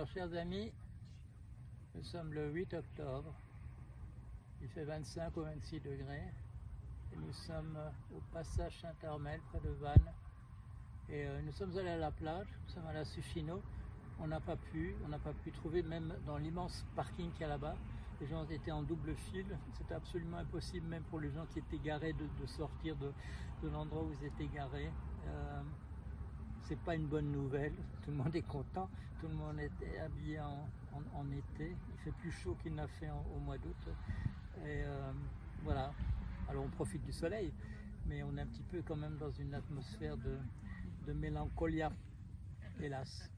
Alors, chers amis, nous sommes le 8 octobre. Il fait 25 ou 26 degrés. Et nous sommes au passage Saint-Armel, près de Vannes. Et euh, nous sommes allés à la plage, nous sommes à la Suchino. On n'a pas pu, on n'a pas pu trouver même dans l'immense parking qu'il y a là-bas. Les gens étaient en double fil. C'était absolument impossible, même pour les gens qui étaient garés, de, sortir de, l'endroit où ils étaient garés. Euh, c'est pas une bonne nouvelle. Tout le monde est content. Tout le monde est habillé en, été. Il fait plus chaud qu'il n'a fait au mois d'août. Et euh, voilà. Alors on profite du soleil, mais on est un petit peu quand même dans une atmosphère de, de mélancolia, hélas.